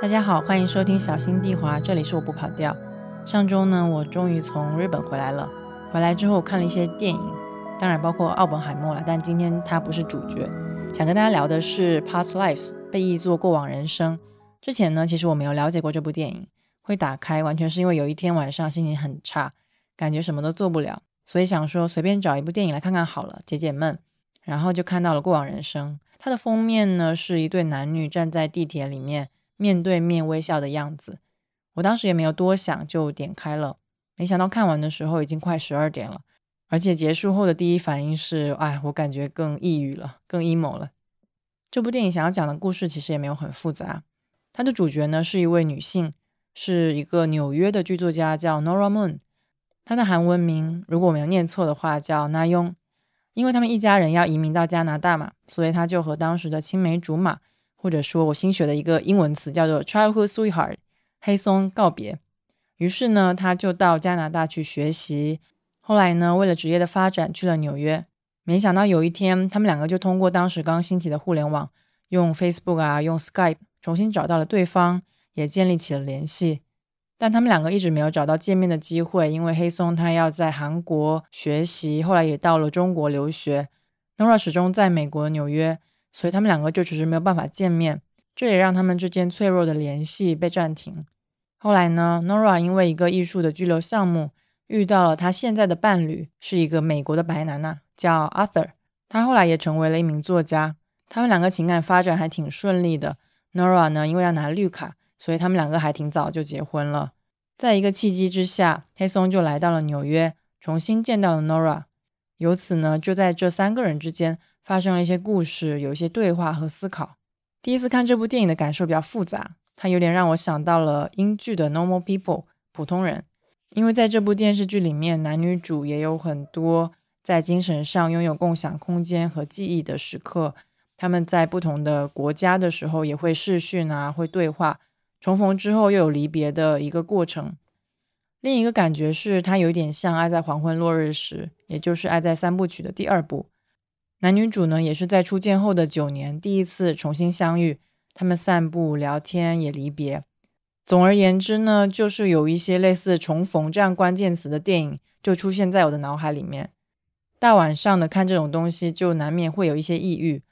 大家好，欢迎收听小心地滑，这里是我不跑调。上周呢，我终于从日本回来了。回来之后看了一些电影，当然包括奥本海默了，但今天他不是主角。想跟大家聊的是《Past Lives》，被译作过往人生。之前呢，其实我没有了解过这部电影，会打开完全是因为有一天晚上心情很差，感觉什么都做不了，所以想说随便找一部电影来看看好了，解解闷。然后就看到了《过往人生》，它的封面呢是一对男女站在地铁里面。面对面微笑的样子，我当时也没有多想，就点开了。没想到看完的时候已经快十二点了，而且结束后的第一反应是：哎，我感觉更抑郁了，更 emo 了。这部电影想要讲的故事其实也没有很复杂。它的主角呢是一位女性，是一个纽约的剧作家，叫 Nora Moon。她的韩文名如果我没有念错的话叫 Na Yong。因为他们一家人要移民到加拿大嘛，所以他就和当时的青梅竹马。或者说我新学的一个英文词叫做 childhood sweetheart，黑松告别。于是呢，他就到加拿大去学习。后来呢，为了职业的发展去了纽约。没想到有一天，他们两个就通过当时刚兴起的互联网，用 Facebook 啊，用 Skype 重新找到了对方，也建立起了联系。但他们两个一直没有找到见面的机会，因为黑松他要在韩国学习，后来也到了中国留学。Nora 始终在美国纽约。所以他们两个就只是没有办法见面，这也让他们之间脆弱的联系被暂停。后来呢，Nora 因为一个艺术的拘留项目遇到了他现在的伴侣，是一个美国的白男呐，叫 Arthur。他后来也成为了一名作家。他们两个情感发展还挺顺利的。Nora 呢，因为要拿绿卡，所以他们两个还挺早就结婚了。在一个契机之下，黑松就来到了纽约，重新见到了 Nora。由此呢，就在这三个人之间。发生了一些故事，有一些对话和思考。第一次看这部电影的感受比较复杂，它有点让我想到了英剧的《Normal People》普通人，因为在这部电视剧里面，男女主也有很多在精神上拥有共享空间和记忆的时刻。他们在不同的国家的时候也会视讯啊，会对话，重逢之后又有离别的一个过程。另一个感觉是，它有点像《爱在黄昏落日时》，也就是《爱在三部曲》的第二部。男女主呢，也是在初见后的九年第一次重新相遇，他们散步、聊天，也离别。总而言之呢，就是有一些类似重逢这样关键词的电影就出现在我的脑海里面。大晚上的看这种东西，就难免会有一些抑郁。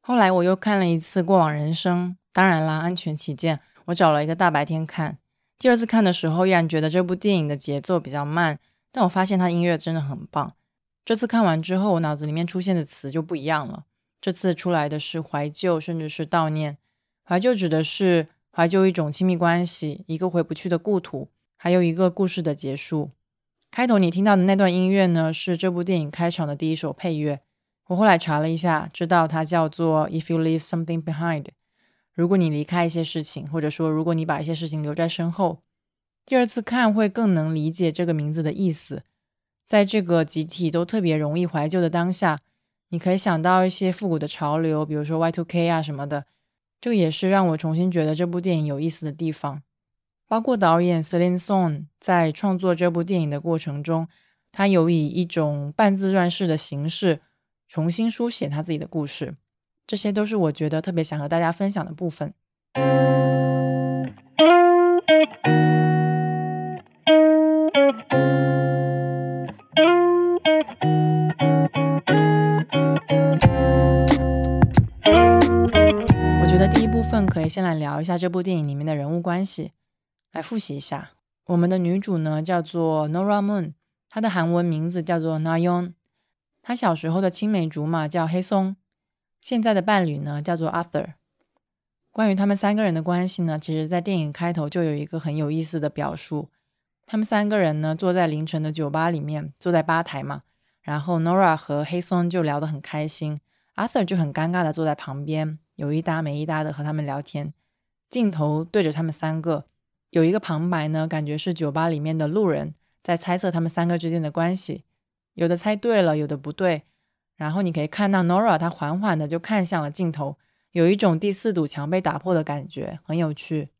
后来我又看了一次《过往人生》，当然啦，安全起见，我找了一个大白天看。第二次看的时候，依然觉得这部电影的节奏比较慢，但我发现它音乐真的很棒。这次看完之后，我脑子里面出现的词就不一样了。这次出来的是怀旧，甚至是悼念。怀旧指的是怀旧一种亲密关系，一个回不去的故土，还有一个故事的结束。开头你听到的那段音乐呢，是这部电影开场的第一首配乐。我后来查了一下，知道它叫做《If You Leave Something Behind》。如果你离开一些事情，或者说如果你把一些事情留在身后，第二次看会更能理解这个名字的意思。在这个集体都特别容易怀旧的当下，你可以想到一些复古的潮流，比如说 Y2K 啊什么的。这个也是让我重新觉得这部电影有意思的地方。包括导演 Celine Song 在创作这部电影的过程中，他有以一种半自传式的形式重新书写他自己的故事。这些都是我觉得特别想和大家分享的部分。以先来聊一下这部电影里面的人物关系，来复习一下。我们的女主呢叫做 Nora Moon，她的韩文名字叫做 Nayon。她小时候的青梅竹马叫黑松，现在的伴侣呢叫做 Arthur。关于他们三个人的关系呢，其实在电影开头就有一个很有意思的表述。他们三个人呢坐在凌晨的酒吧里面，坐在吧台嘛，然后 Nora 和黑松就聊得很开心，Arthur 就很尴尬的坐在旁边。有一搭没一搭的和他们聊天，镜头对着他们三个，有一个旁白呢，感觉是酒吧里面的路人在猜测他们三个之间的关系，有的猜对了，有的不对。然后你可以看到 Nora，她缓缓的就看向了镜头，有一种第四堵墙被打破的感觉，很有趣。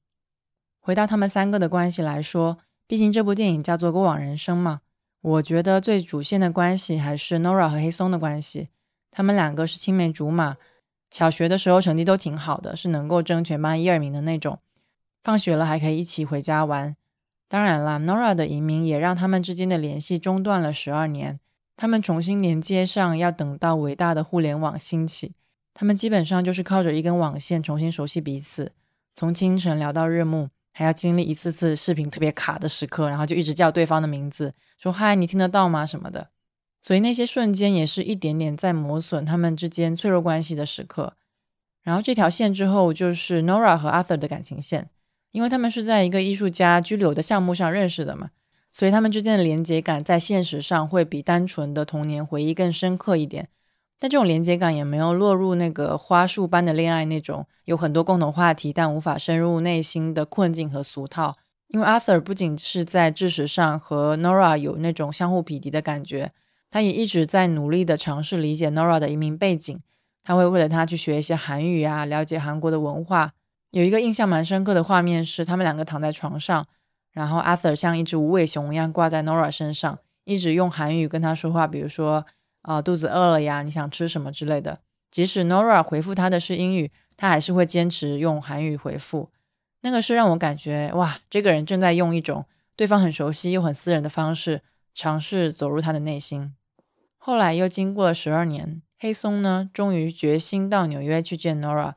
回到他们三个的关系来说，毕竟这部电影叫做《过往人生》嘛，我觉得最主线的关系还是 Nora 和黑松的关系，他们两个是青梅竹马。小学的时候成绩都挺好的，是能够争全班一二名的那种。放学了还可以一起回家玩。当然了，Nora 的移民也让他们之间的联系中断了十二年。他们重新连接上，要等到伟大的互联网兴起。他们基本上就是靠着一根网线重新熟悉彼此，从清晨聊到日暮，还要经历一次次视频特别卡的时刻，然后就一直叫对方的名字，说“嗨，你听得到吗？”什么的。所以那些瞬间也是一点点在磨损他们之间脆弱关系的时刻。然后这条线之后就是 Nora 和 Arthur 的感情线，因为他们是在一个艺术家居留的项目上认识的嘛。所以他们之间的连接感在现实上会比单纯的童年回忆更深刻一点，但这种连接感也没有落入那个花束般的恋爱那种有很多共同话题但无法深入内心的困境和俗套。因为 Arthur 不仅是在知识上和 Nora 有那种相互匹敌的感觉，他也一直在努力的尝试理解 Nora 的移民背景。他会为了他去学一些韩语啊，了解韩国的文化。有一个印象蛮深刻的画面是，他们两个躺在床上。然后 Arthur 像一只无尾熊一样挂在 Nora 身上，一直用韩语跟他说话，比如说啊肚子饿了呀，你想吃什么之类的。即使 Nora 回复他的是英语，他还是会坚持用韩语回复。那个是让我感觉哇，这个人正在用一种对方很熟悉又很私人的方式，尝试走入他的内心。后来又经过了十二年，黑松呢终于决心到纽约去见 Nora。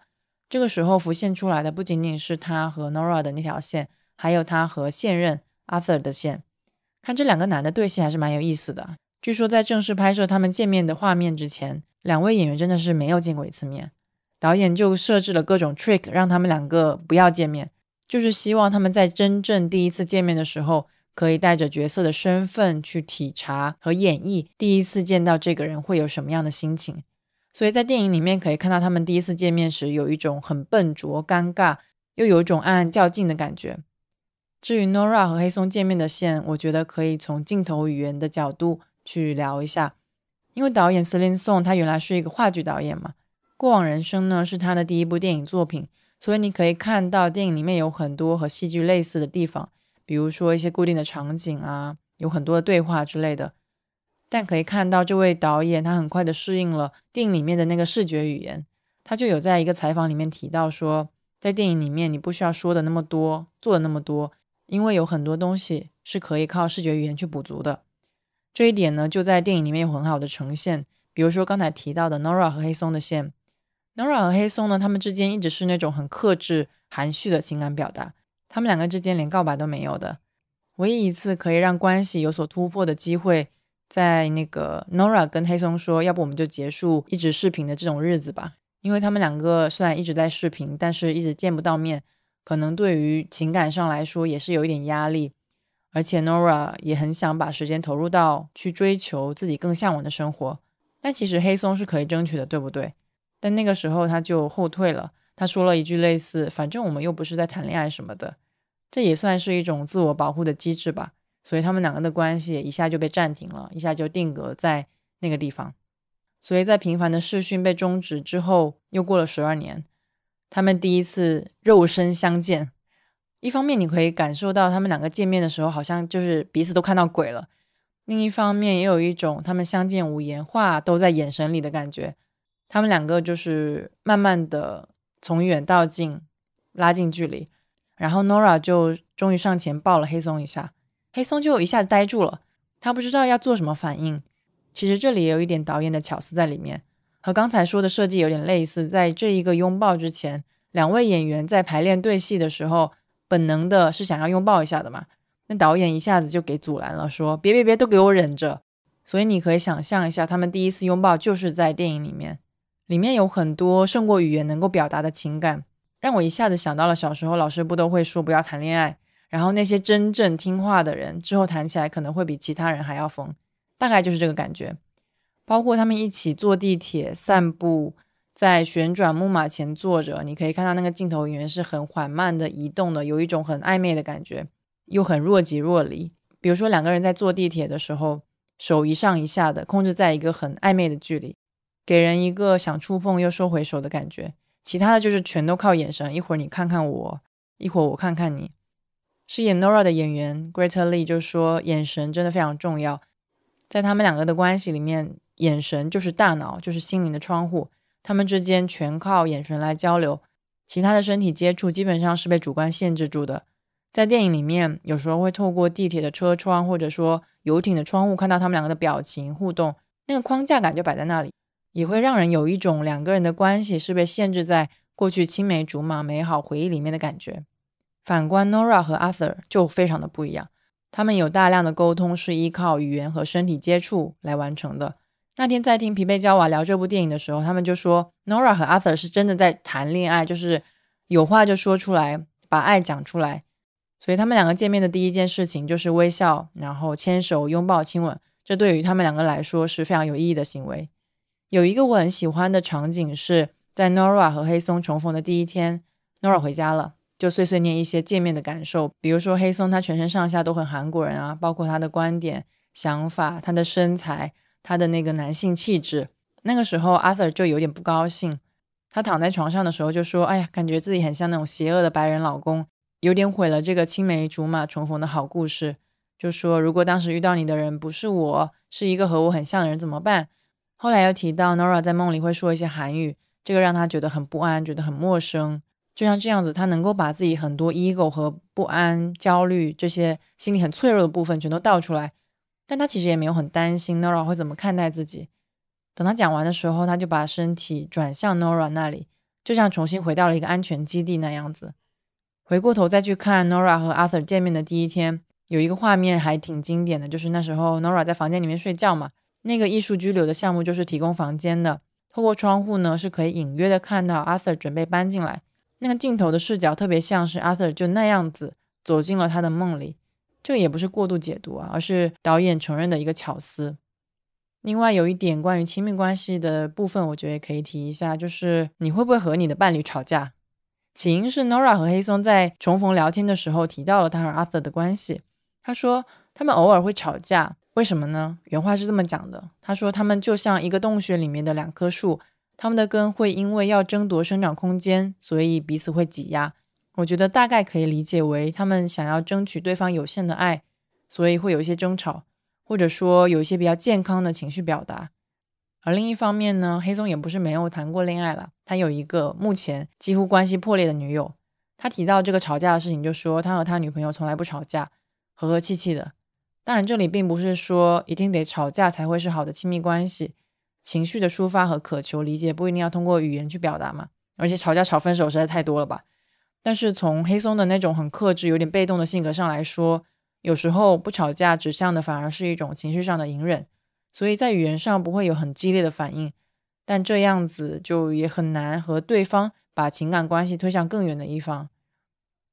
这个时候浮现出来的不仅仅是他和 Nora 的那条线。还有他和现任 Arthur 的线，看这两个男的对戏还是蛮有意思的。据说在正式拍摄他们见面的画面之前，两位演员真的是没有见过一次面，导演就设置了各种 trick 让他们两个不要见面，就是希望他们在真正第一次见面的时候，可以带着角色的身份去体察和演绎第一次见到这个人会有什么样的心情。所以在电影里面可以看到他们第一次见面时有一种很笨拙、尴尬，又有一种暗暗较劲的感觉。至于 Nora 和黑松见面的线，我觉得可以从镜头语言的角度去聊一下。因为导演 Celine Song 他原来是一个话剧导演嘛，《过往人生》呢是他的第一部电影作品，所以你可以看到电影里面有很多和戏剧类似的地方，比如说一些固定的场景啊，有很多的对话之类的。但可以看到这位导演他很快的适应了电影里面的那个视觉语言，他就有在一个采访里面提到说，在电影里面你不需要说的那么多，做的那么多。因为有很多东西是可以靠视觉语言去补足的，这一点呢就在电影里面有很好的呈现。比如说刚才提到的 Nora 和黑松的线，Nora 和黑松呢，他们之间一直是那种很克制、含蓄的情感表达，他们两个之间连告白都没有的。唯一一次可以让关系有所突破的机会，在那个 Nora 跟黑松说：“要不我们就结束一直视频的这种日子吧。”因为他们两个虽然一直在视频，但是一直见不到面。可能对于情感上来说也是有一点压力，而且 Nora 也很想把时间投入到去追求自己更向往的生活。但其实黑松是可以争取的，对不对？但那个时候他就后退了，他说了一句类似“反正我们又不是在谈恋爱什么的”，这也算是一种自我保护的机制吧。所以他们两个的关系一下就被暂停了，一下就定格在那个地方。所以在频繁的视讯被终止之后，又过了十二年。他们第一次肉身相见，一方面你可以感受到他们两个见面的时候好像就是彼此都看到鬼了，另一方面也有一种他们相见无言，话都在眼神里的感觉。他们两个就是慢慢的从远到近拉近距离，然后 Nora 就终于上前抱了黑松一下，黑松就一下子呆住了，他不知道要做什么反应。其实这里也有一点导演的巧思在里面。和刚才说的设计有点类似，在这一个拥抱之前，两位演员在排练对戏的时候，本能的是想要拥抱一下的嘛？那导演一下子就给阻拦了，说别别别，都给我忍着。所以你可以想象一下，他们第一次拥抱就是在电影里面，里面有很多胜过语言能够表达的情感，让我一下子想到了小时候老师不都会说不要谈恋爱，然后那些真正听话的人之后谈起来可能会比其他人还要疯，大概就是这个感觉。包括他们一起坐地铁、散步，在旋转木马前坐着，你可以看到那个镜头语言是很缓慢的移动的，有一种很暧昧的感觉，又很若即若离。比如说两个人在坐地铁的时候，手一上一下的，控制在一个很暧昧的距离，给人一个想触碰又收回手的感觉。其他的就是全都靠眼神，一会儿你看看我，一会儿我看看你。饰演 Nora 的演员 Greta Lee 就说，眼神真的非常重要，在他们两个的关系里面。眼神就是大脑，就是心灵的窗户，他们之间全靠眼神来交流。其他的身体接触基本上是被主观限制住的。在电影里面，有时候会透过地铁的车窗，或者说游艇的窗户，看到他们两个的表情互动，那个框架感就摆在那里，也会让人有一种两个人的关系是被限制在过去青梅竹马美好回忆里面的感觉。反观 Nora 和 Arthur 就非常的不一样，他们有大量的沟通是依靠语言和身体接触来完成的。那天在听皮贝焦瓦聊这部电影的时候，他们就说 Nora 和 Arthur 是真的在谈恋爱，就是有话就说出来，把爱讲出来。所以他们两个见面的第一件事情就是微笑，然后牵手、拥抱、亲吻。这对于他们两个来说是非常有意义的行为。有一个我很喜欢的场景是在 Nora 和黑松重逢的第一天，Nora 回家了，就碎碎念一些见面的感受，比如说黑松他全身上下都很韩国人啊，包括他的观点、想法、他的身材、他的那个男性气质。那个时候 Arthur 就有点不高兴，他躺在床上的时候就说：“哎呀，感觉自己很像那种邪恶的白人老公。”有点毁了这个青梅竹马重逢的好故事。就说如果当时遇到你的人不是我，是一个和我很像的人怎么办？后来又提到 Nora 在梦里会说一些韩语，这个让他觉得很不安，觉得很陌生。就像这样子，他能够把自己很多 ego 和不安、焦虑这些心里很脆弱的部分全都倒出来，但他其实也没有很担心 Nora 会怎么看待自己。等他讲完的时候，他就把身体转向 Nora 那里，就像重新回到了一个安全基地那样子。回过头再去看 Nora 和 Arthur 见面的第一天，有一个画面还挺经典的，就是那时候 Nora 在房间里面睡觉嘛。那个艺术拘留的项目就是提供房间的，透过窗户呢是可以隐约的看到 Arthur 准备搬进来。那个镜头的视角特别像是 Arthur 就那样子走进了他的梦里。这个也不是过度解读啊，而是导演承认的一个巧思。另外有一点关于亲密关系的部分，我觉得也可以提一下，就是你会不会和你的伴侣吵架？起因是 Nora 和黑松在重逢聊天的时候提到了他和 Arthur 的关系。他说他们偶尔会吵架，为什么呢？原话是这么讲的：他说他们就像一个洞穴里面的两棵树，他们的根会因为要争夺生长空间，所以彼此会挤压。我觉得大概可以理解为他们想要争取对方有限的爱，所以会有一些争吵，或者说有一些比较健康的情绪表达。而另一方面呢，黑松也不是没有谈过恋爱了。他有一个目前几乎关系破裂的女友。他提到这个吵架的事情，就说他和他女朋友从来不吵架，和和气气的。当然，这里并不是说一定得吵架才会是好的亲密关系。情绪的抒发和渴求理解不一定要通过语言去表达嘛。而且吵架吵分手实在太多了吧。但是从黑松的那种很克制、有点被动的性格上来说，有时候不吵架指向的反而是一种情绪上的隐忍。所以在语言上不会有很激烈的反应，但这样子就也很难和对方把情感关系推向更远的一方。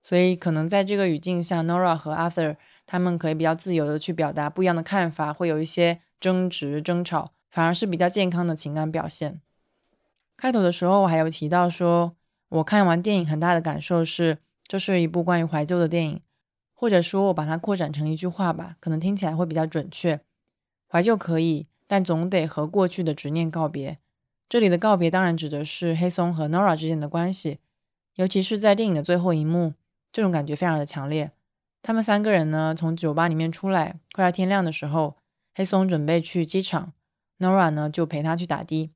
所以可能在这个语境下，Nora 和 Arthur 他们可以比较自由的去表达不一样的看法，会有一些争执、争吵，反而是比较健康的情感表现。开头的时候我还有提到说，我看完电影很大的感受是，这是一部关于怀旧的电影，或者说我把它扩展成一句话吧，可能听起来会比较准确。怀旧可以，但总得和过去的执念告别。这里的告别当然指的是黑松和 Nora 之间的关系，尤其是在电影的最后一幕，这种感觉非常的强烈。他们三个人呢，从酒吧里面出来，快要天亮的时候，黑松准备去机场，Nora 呢就陪他去打的。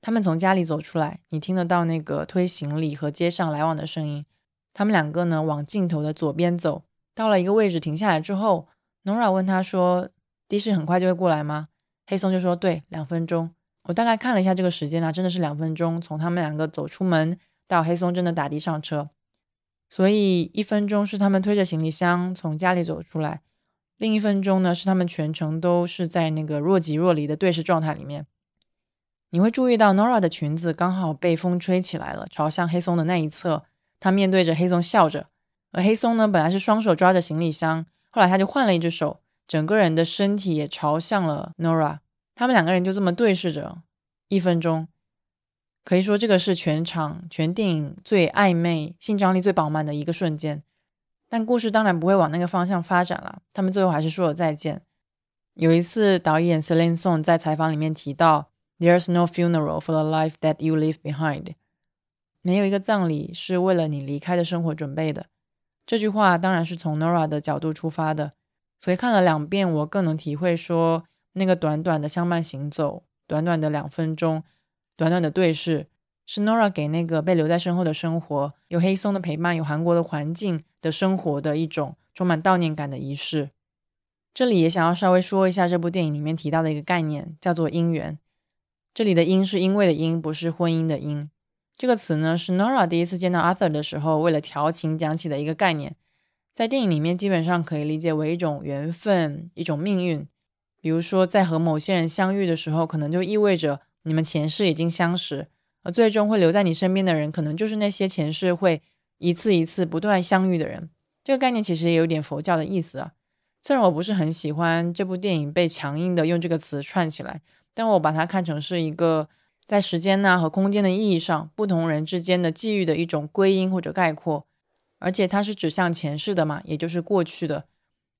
他们从家里走出来，你听得到那个推行李和街上来往的声音。他们两个呢往镜头的左边走，到了一个位置停下来之后，Nora 问他说。的士很快就会过来吗？黑松就说：“对，两分钟。”我大概看了一下这个时间啊，真的是两分钟。从他们两个走出门到黑松真的打的上车，所以一分钟是他们推着行李箱从家里走出来，另一分钟呢是他们全程都是在那个若即若离的对视状态里面。你会注意到 Nora 的裙子刚好被风吹起来了，朝向黑松的那一侧，她面对着黑松笑着。而黑松呢，本来是双手抓着行李箱，后来他就换了一只手。整个人的身体也朝向了 Nora，他们两个人就这么对视着一分钟，可以说这个是全场全电影最暧昧、性张力最饱满的一个瞬间。但故事当然不会往那个方向发展了，他们最后还是说了再见。有一次，导演 Celine Song 在采访里面提到：“There's no funeral for the life that you leave behind。”没有一个葬礼是为了你离开的生活准备的。这句话当然是从 Nora 的角度出发的。所以看了两遍，我更能体会说，那个短短的相伴行走，短短的两分钟，短短的对视，是 Nora 给那个被留在身后的生活，有黑松的陪伴，有韩国的环境的生活的一种充满悼念感的仪式。这里也想要稍微说一下这部电影里面提到的一个概念，叫做姻缘。这里的“因”是因为的“因”，不是婚姻的“因”。这个词呢，是 Nora 第一次见到 Arthur 的时候，为了调情讲起的一个概念。在电影里面，基本上可以理解为一种缘分，一种命运。比如说，在和某些人相遇的时候，可能就意味着你们前世已经相识，而最终会留在你身边的人，可能就是那些前世会一次一次不断相遇的人。这个概念其实也有点佛教的意思啊。虽然我不是很喜欢这部电影被强硬的用这个词串起来，但我把它看成是一个在时间呐和空间的意义上不同人之间的际遇的一种归因或者概括，而且它是指向前世的嘛，也就是过去的，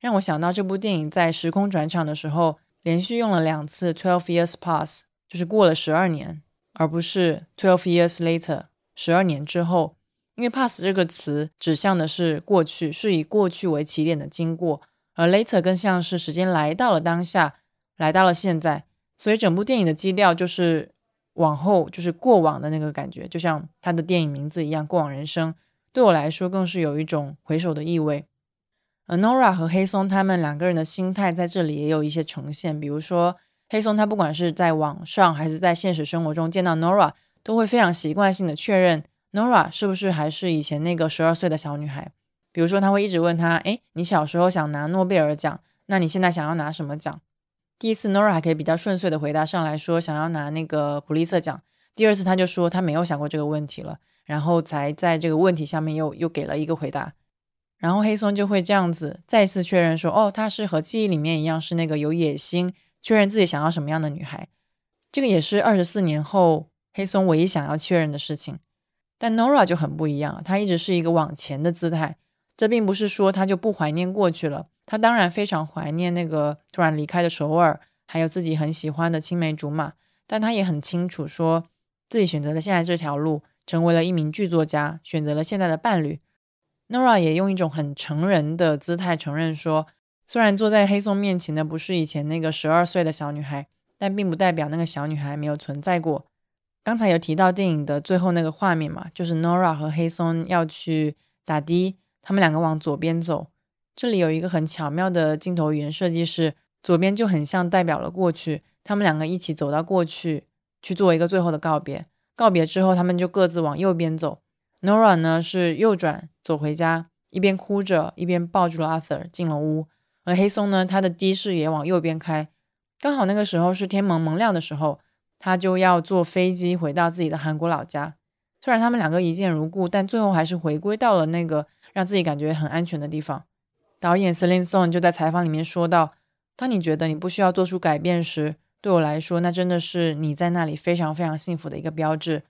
让我想到这部电影在时空转场的时候连续用了两次 twelve years pass，就是过了十二年，而不是 twelve years later，十二年之后，因为 pass 这个词指向的是过去，是以过去为起点的经过。而 later 更像是时间来到了当下，来到了现在，所以整部电影的基调就是往后，就是过往的那个感觉，就像它的电影名字一样，《过往人生》。对我来说，更是有一种回首的意味。而 Nora 和黑松他们两个人的心态在这里也有一些呈现，比如说黑松他不管是在网上还是在现实生活中见到 Nora，都会非常习惯性的确认 Nora 是不是还是以前那个十二岁的小女孩。比如说，他会一直问他：“哎，你小时候想拿诺贝尔奖，那你现在想要拿什么奖？”第一次，Nora 还可以比较顺遂的回答上来说想要拿那个普利策奖。第二次，他就说他没有想过这个问题了，然后才在这个问题下面又又给了一个回答。然后黑松就会这样子再次确认说：“哦，她是和记忆里面一样，是那个有野心、确认自己想要什么样的女孩。”这个也是二十四年后黑松唯一想要确认的事情。但 Nora 就很不一样，她一直是一个往前的姿态。这并不是说她就不怀念过去了，她当然非常怀念那个突然离开的首尔，还有自己很喜欢的青梅竹马，但她也很清楚说自己选择了现在这条路，成为了一名剧作家，选择了现在的伴侣。Nora 也用一种很成人的姿态承认说，虽然坐在黑松面前的不是以前那个十二岁的小女孩，但并不代表那个小女孩没有存在过。刚才有提到电影的最后那个画面嘛，就是 Nora 和黑松要去打的。他们两个往左边走，这里有一个很巧妙的镜头语言设计，是左边就很像代表了过去，他们两个一起走到过去去做一个最后的告别。告别之后，他们就各自往右边走。Nora 呢是右转走回家，一边哭着一边抱住了 Arthur 进了屋。而黑松呢，他的的士也往右边开，刚好那个时候是天蒙蒙亮的时候，他就要坐飞机回到自己的韩国老家。虽然他们两个一见如故，但最后还是回归到了那个。让自己感觉很安全的地方。导演 Celine Song 就在采访里面说到：“当你觉得你不需要做出改变时，对我来说，那真的是你在那里非常非常幸福的一个标志。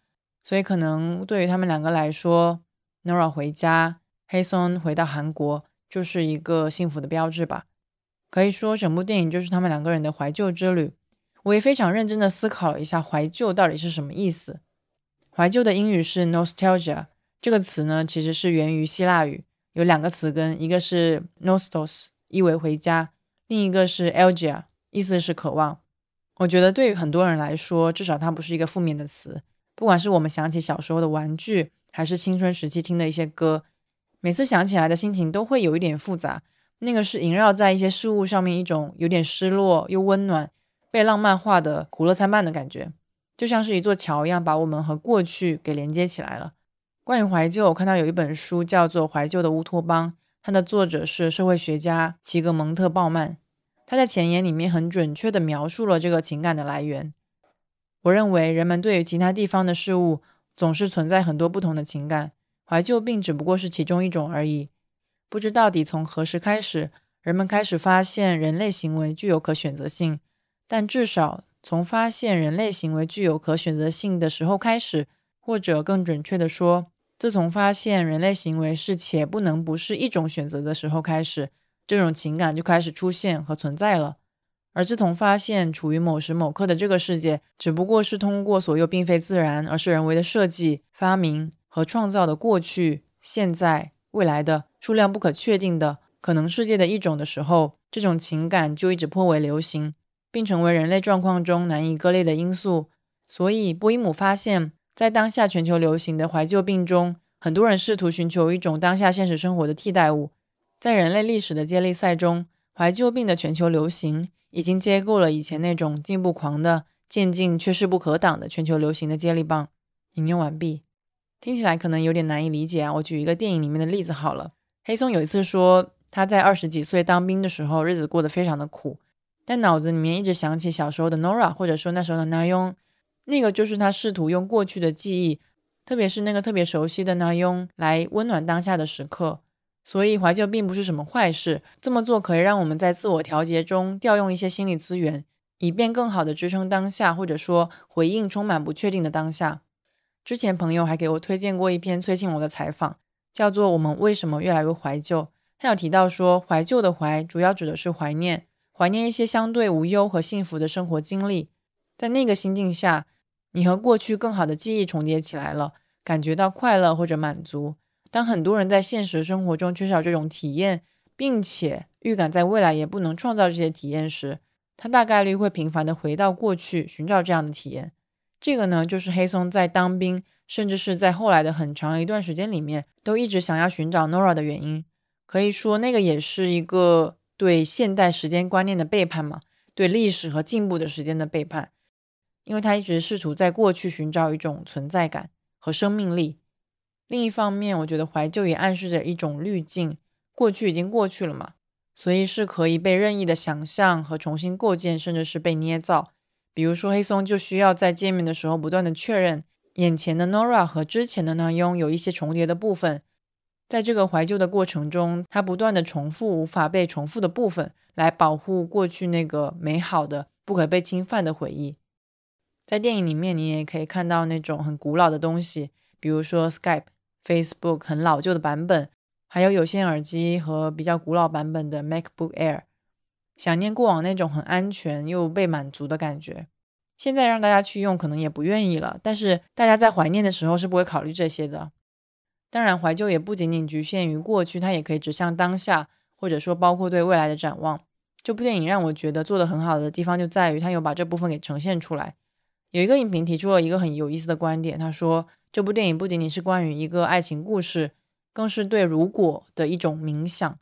所以，可能对于他们两个来说，Nora 回家，黑松回到韩国，就是一个幸福的标志吧。可以说，整部电影就是他们两个人的怀旧之旅。我也非常认真的思考了一下，怀旧到底是什么意思？怀旧的英语是 nostalgia。这个词呢，其实是源于希腊语，有两个词根，一个是 nostos，意为回家；另一个是 algia，意思是渴望。我觉得对于很多人来说，至少它不是一个负面的词。不管是我们想起小时候的玩具，还是青春时期听的一些歌，每次想起来的心情都会有一点复杂。那个是萦绕在一些事物上面一种有点失落又温暖、被浪漫化的苦乐参半的感觉，就像是一座桥一样，把我们和过去给连接起来了。关于怀旧，我看到有一本书叫做《怀旧的乌托邦》，它的作者是社会学家齐格蒙特·鲍曼。他在前言里面很准确地描述了这个情感的来源。我认为人们对于其他地方的事物总是存在很多不同的情感，怀旧病只不过是其中一种而已。不知到底从何时开始，人们开始发现人类行为具有可选择性，但至少从发现人类行为具有可选择性的时候开始，或者更准确的说。自从发现人类行为是且不能不是一种选择的时候开始，这种情感就开始出现和存在了。而自从发现处于某时某刻的这个世界只不过是通过所有并非自然，而是人为的设计、发明和创造的过去、现在、未来的数量不可确定的可能世界的一种的时候，这种情感就一直颇为流行，并成为人类状况中难以割裂的因素。所以，波伊姆发现。在当下全球流行的怀旧病中，很多人试图寻求一种当下现实生活的替代物。在人类历史的接力赛中，怀旧病的全球流行已经接过了以前那种进步狂的、渐进却势不可挡的全球流行的接力棒。引用完毕。听起来可能有点难以理解啊！我举一个电影里面的例子好了。黑松有一次说，他在二十几岁当兵的时候，日子过得非常的苦，但脑子里面一直想起小时候的 Nora，或者说那时候的 Na Yong，。那个就是他试图用过去的记忆，特别是那个特别熟悉的 Na Yong 来温暖当下的时刻。所以怀旧并不是什么坏事，这么做可以让我们在自我调节中调用一些心理资源，以便更好的支撑当下，或者说回应充满不确定的当下。之前朋友还给我推荐过一篇崔庆龙的采访，叫做《我们为什么越来越怀旧》。他有提到说，怀旧的怀主要指的是怀念，怀念一些相对无忧和幸福的生活经历。在那个心境下，你和过去更好的记忆重叠起来了，感觉到快乐或者满足。当很多人在现实生活中缺少这种体验，并且预感在未来也不能创造这些体验时，他大概率会频繁的回到过去寻找这样的体验。这个呢，就是黑松在当兵，甚至是在后来的很长一段时间里面，都一直想要寻找 Nora 的原因。可以说，那个也是一个对现代时间观念的背叛嘛，对历史和进步的时间的背叛。因为他一直试图在过去寻找一种存在感和生命力。另一方面，我觉得怀旧也暗示着一种滤镜，过去已经过去了嘛，所以是可以被任意的想象和重新构建，甚至是被捏造。比如说，黑松就需要在见面的时候不断的确认，眼前的 Nora 和之前的 Nayon 有一些重叠的部分。在这个怀旧的过程中，他不断的重复无法被重复的部分，来保护过去那个美好的、不可被侵犯的回忆。在电影里面，你也可以看到那种很古老的东西，比如说 Skype、Facebook 很老旧的版本，还有有线耳机和比较古老版本的 MacBook Air。想念过往那种很安全又被满足的感觉，现在让大家去用可能也不愿意了。但是大家在怀念的时候是不会考虑这些的。当然，怀旧也不仅仅局限于过去，它也可以指向当下，或者说包括对未来的展望。这部电影让我觉得做的很好的地方就在于它有把这部分给呈现出来。有一个影评提出了一个很有意思的观点，他说这部电影不仅仅是关于一个爱情故事，更是对如果的一种冥想。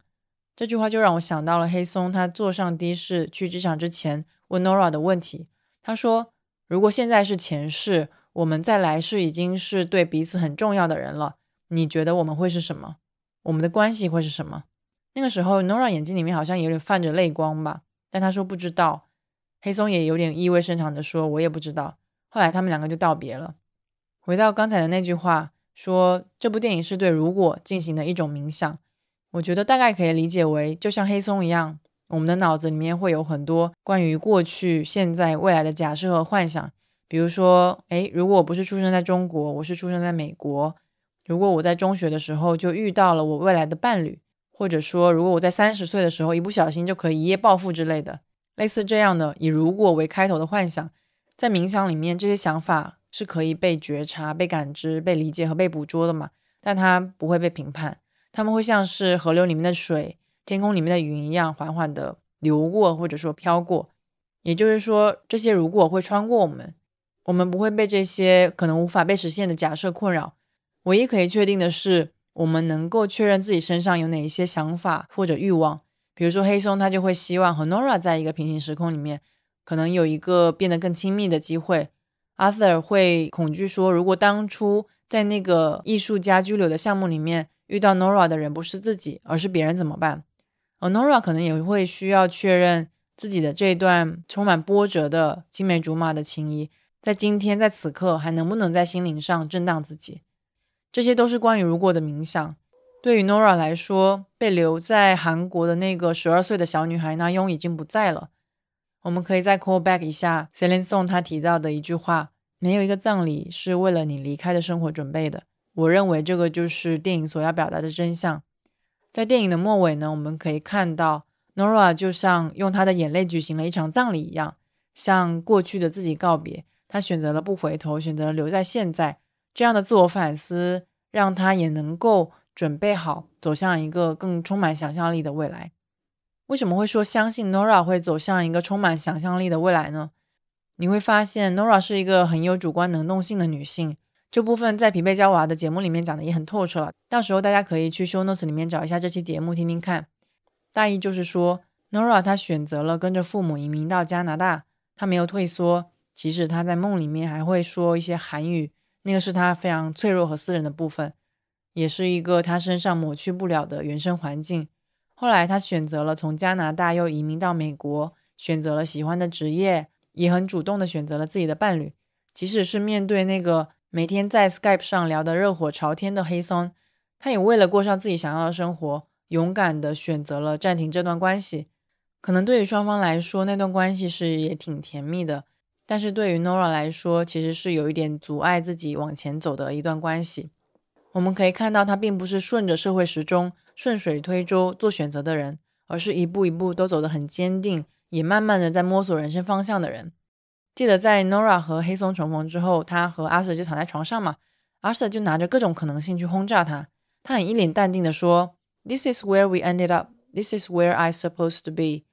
这句话就让我想到了黑松，他坐上的士去机场之前问 Nora 的问题。他说：“如果现在是前世，我们在来世已经是对彼此很重要的人了，你觉得我们会是什么？我们的关系会是什么？”那个时候，Nora 眼睛里面好像有点泛着泪光吧，但他说不知道。黑松也有点意味深长的说：“我也不知道。”后来他们两个就道别了。回到刚才的那句话，说这部电影是对如果进行的一种冥想。我觉得大概可以理解为，就像黑松一样，我们的脑子里面会有很多关于过去、现在、未来的假设和幻想。比如说，诶，如果我不是出生在中国，我是出生在美国；如果我在中学的时候就遇到了我未来的伴侣，或者说，如果我在三十岁的时候一不小心就可以一夜暴富之类的，类似这样的以“如果”为开头的幻想，在冥想里面，这些想法是可以被觉察、被感知、被理解和被捕捉的嘛？但它不会被评判。他们会像是河流里面的水、天空里面的云一样，缓缓地流过，或者说飘过。也就是说，这些如果会穿过我们，我们不会被这些可能无法被实现的假设困扰。唯一可以确定的是，我们能够确认自己身上有哪一些想法或者欲望。比如说，黑松他就会希望和 Nora 在一个平行时空里面，可能有一个变得更亲密的机会。Arthur 会恐惧说，如果当初在那个艺术家拘留的项目里面。遇到 Nora 的人不是自己，而是别人怎么办？而 Nora 可能也会需要确认自己的这段充满波折的青梅竹马的情谊，在今天在此刻还能不能在心灵上震荡自己？这些都是关于如果的冥想。对于 Nora 来说，被留在韩国的那个十二岁的小女孩那雍已经不在了。我们可以再 call back 一下 Celine Song 她提到的一句话：“没有一个葬礼是为了你离开的生活准备的。”我认为这个就是电影所要表达的真相。在电影的末尾呢，我们可以看到 Nora 就像用她的眼泪举行了一场葬礼一样，向过去的自己告别。她选择了不回头，选择留在现在。这样的自我反思，让她也能够准备好走向一个更充满想象力的未来。为什么会说相信 Nora 会走向一个充满想象力的未来呢？你会发现 Nora 是一个很有主观能动性的女性。这部分在疲惫娇娃的节目里面讲的也很透彻了，到时候大家可以去 show notes 里面找一下这期节目听听看。大意就是说，Nora 她选择了跟着父母移民到加拿大，她没有退缩，即使她在梦里面还会说一些韩语，那个是她非常脆弱和私人的部分，也是一个她身上抹去不了的原生环境。后来她选择了从加拿大又移民到美国，选择了喜欢的职业，也很主动的选择了自己的伴侣，即使是面对那个。每天在 Skype 上聊得热火朝天的黑松，他也为了过上自己想要的生活，勇敢地选择了暂停这段关系。可能对于双方来说，那段关系是也挺甜蜜的，但是对于 Nora 来说，其实是有一点阻碍自己往前走的一段关系。我们可以看到，他并不是顺着社会时钟顺水推舟做选择的人，而是一步一步都走得很坚定，也慢慢的在摸索人生方向的人。记得在 Nora 和黑松重逢之后，他和阿 Sir 就躺在床上嘛，阿 Sir 就拿着各种可能性去轰炸他。他很一脸淡定的说：“This is where we ended up. This is where I supposed to be.”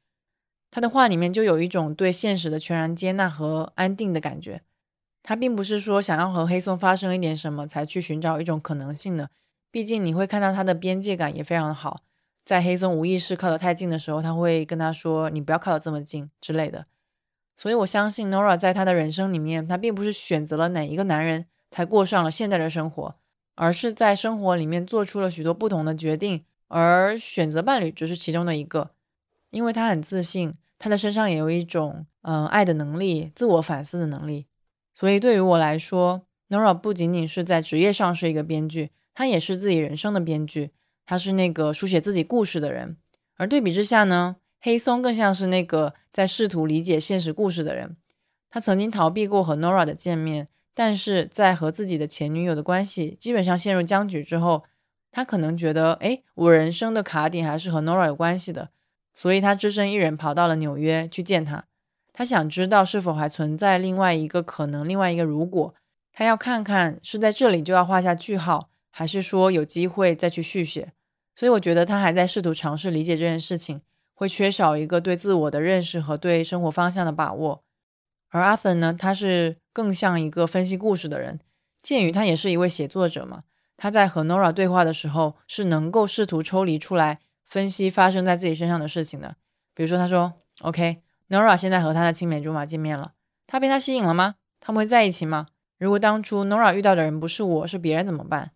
他的话里面就有一种对现实的全然接纳和安定的感觉。他并不是说想要和黑松发生一点什么才去寻找一种可能性的。毕竟你会看到他的边界感也非常的好。在黑松无意识靠得太近的时候，他会跟他说：“你不要靠得这么近”之类的。所以我相信 Nora 在她的人生里面，她并不是选择了哪一个男人才过上了现在的生活，而是在生活里面做出了许多不同的决定，而选择伴侣只是其中的一个。因为她很自信，她的身上也有一种嗯爱的能力、自我反思的能力。所以对于我来说，Nora 不仅仅是在职业上是一个编剧，她也是自己人生的编剧，她是那个书写自己故事的人。而对比之下呢？黑松更像是那个在试图理解现实故事的人。他曾经逃避过和 Nora 的见面，但是在和自己的前女友的关系基本上陷入僵局之后，他可能觉得，哎，我人生的卡点还是和 Nora 有关系的，所以他只身一人跑到了纽约去见她。他想知道是否还存在另外一个可能，另外一个如果。他要看看是在这里就要画下句号，还是说有机会再去续写。所以我觉得他还在试图尝试理解这件事情。会缺少一个对自我的认识和对生活方向的把握，而阿森呢，他是更像一个分析故事的人。鉴于他也是一位写作者嘛，他在和 Nora 对话的时候是能够试图抽离出来分析发生在自己身上的事情的。比如说，他说：“OK，Nora 现在和他的青梅竹马见面了，他被他吸引了吗？他们会在一起吗？如果当初 Nora 遇到的人不是我，是别人怎么办？”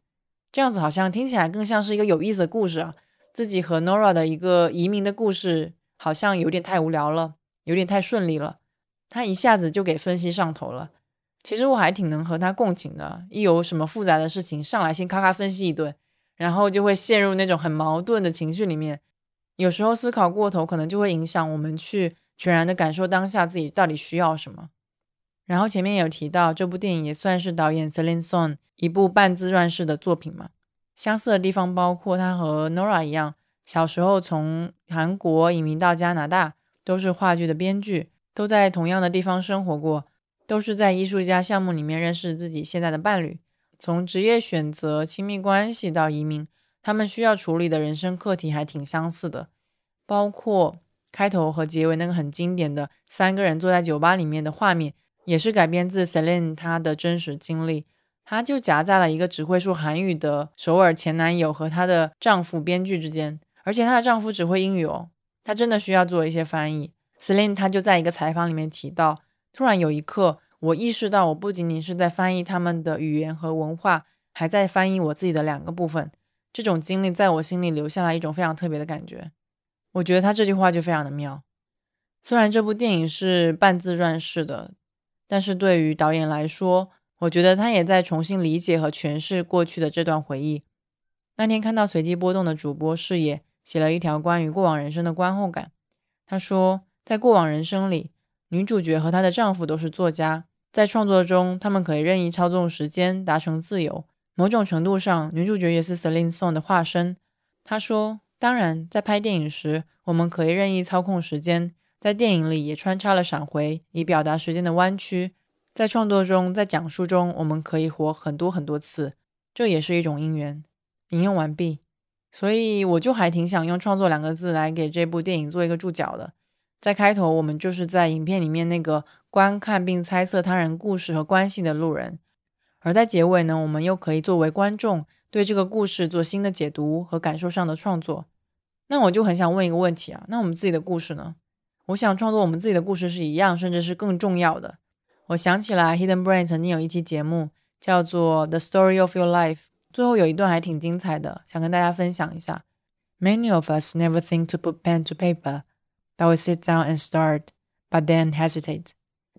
这样子好像听起来更像是一个有意思的故事啊。自己和 Nora 的一个移民的故事，好像有点太无聊了，有点太顺利了。他一下子就给分析上头了。其实我还挺能和他共情的，一有什么复杂的事情，上来先咔咔分析一顿，然后就会陷入那种很矛盾的情绪里面。有时候思考过头，可能就会影响我们去全然的感受当下自己到底需要什么。然后前面有提到，这部电影也算是导演 Celine Song 一部半自传式的作品嘛。相似的地方包括他和 Nora 一样，小时候从韩国移民到加拿大，都是话剧的编剧，都在同样的地方生活过，都是在艺术家项目里面认识自己现在的伴侣。从职业选择、亲密关系到移民，他们需要处理的人生课题还挺相似的。包括开头和结尾那个很经典的三个人坐在酒吧里面的画面，也是改编自 Celine 她的真实经历。她就夹在了一个只会说韩语的首尔前男友和她的丈夫编剧之间，而且她的丈夫只会英语哦，她真的需要做一些翻译。Celine 她就在一个采访里面提到，突然有一刻，我意识到我不仅仅是在翻译他们的语言和文化，还在翻译我自己的两个部分。这种经历在我心里留下了一种非常特别的感觉。我觉得他这句话就非常的妙。虽然这部电影是半自传式的，但是对于导演来说，我觉得他也在重新理解和诠释过去的这段回忆。那天看到随机波动的主播视野写了一条关于过往人生的观后感。他说，在过往人生里，女主角和她的丈夫都是作家，在创作中，他们可以任意操纵时间，达成自由。某种程度上，女主角也是 Celine Song 的化身。他说，当然，在拍电影时，我们可以任意操控时间，在电影里也穿插了闪回，以表达时间的弯曲。在创作中，在讲述中，我们可以活很多很多次，这也是一种因缘。引用完毕。所以我就还挺想用“创作”两个字来给这部电影做一个注脚的。在开头，我们就是在影片里面那个观看并猜测他人故事和关系的路人，而在结尾呢，我们又可以作为观众对这个故事做新的解读和感受上的创作。那我就很想问一个问题啊，那我们自己的故事呢？我想创作我们自己的故事是一样，甚至是更重要的。我想起来，Hidden Brain 曾经有一期节目叫做《The Story of Your Life》，最后有一段还挺精彩的，想跟大家分享一下。Many of us never think to put pen to paper, but we sit down and start, but then hesitate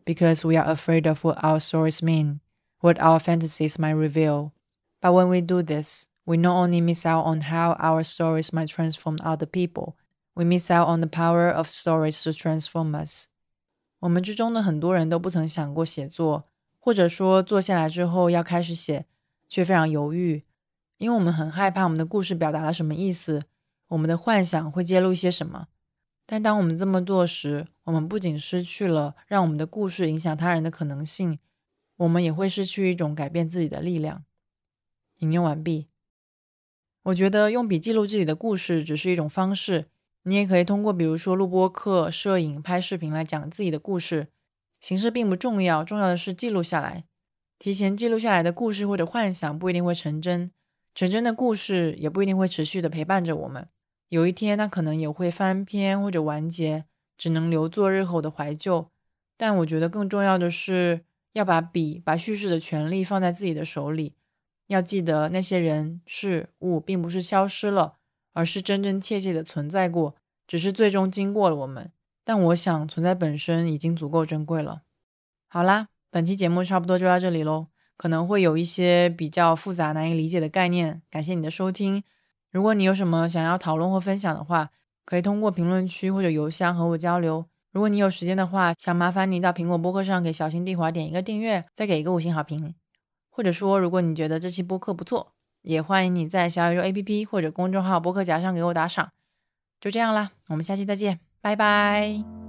because we are afraid of what our stories mean, what our fantasies might reveal. But when we do this, we not only miss out on how our stories might transform other people, we miss out on the power of stories to transform us. 我们之中的很多人都不曾想过写作，或者说坐下来之后要开始写，却非常犹豫，因为我们很害怕我们的故事表达了什么意思，我们的幻想会揭露一些什么。但当我们这么做时，我们不仅失去了让我们的故事影响他人的可能性，我们也会失去一种改变自己的力量。引用完毕。我觉得用笔记录自己的故事只是一种方式，你也可以通过比如说录播课、摄影、拍视频来讲自己的故事。形式并不重要，重要的是记录下来。提前记录下来的故事或者幻想不一定会成真，成真的故事也不一定会持续的陪伴着我们。有一天，它可能也会翻篇或者完结，只能留作日后的怀旧。但我觉得更重要的是要把笔、把叙事的权利放在自己的手里。要记得，那些人事物并不是消失了，而是真真切切的存在过，只是最终经过了我们。但我想，存在本身已经足够珍贵了。好啦，本期节目差不多就到这里喽。可能会有一些比较复杂、难以理解的概念，感谢你的收听。如果你有什么想要讨论或分享的话，可以通过评论区或者邮箱和我交流。如果你有时间的话，想麻烦你到苹果播客上给小新地滑点一个订阅，再给一个五星好评。或者说，如果你觉得这期播客不错，也欢迎你在小宇宙 APP 或者公众号博客夹上给我打赏。就这样啦，我们下期再见，拜拜。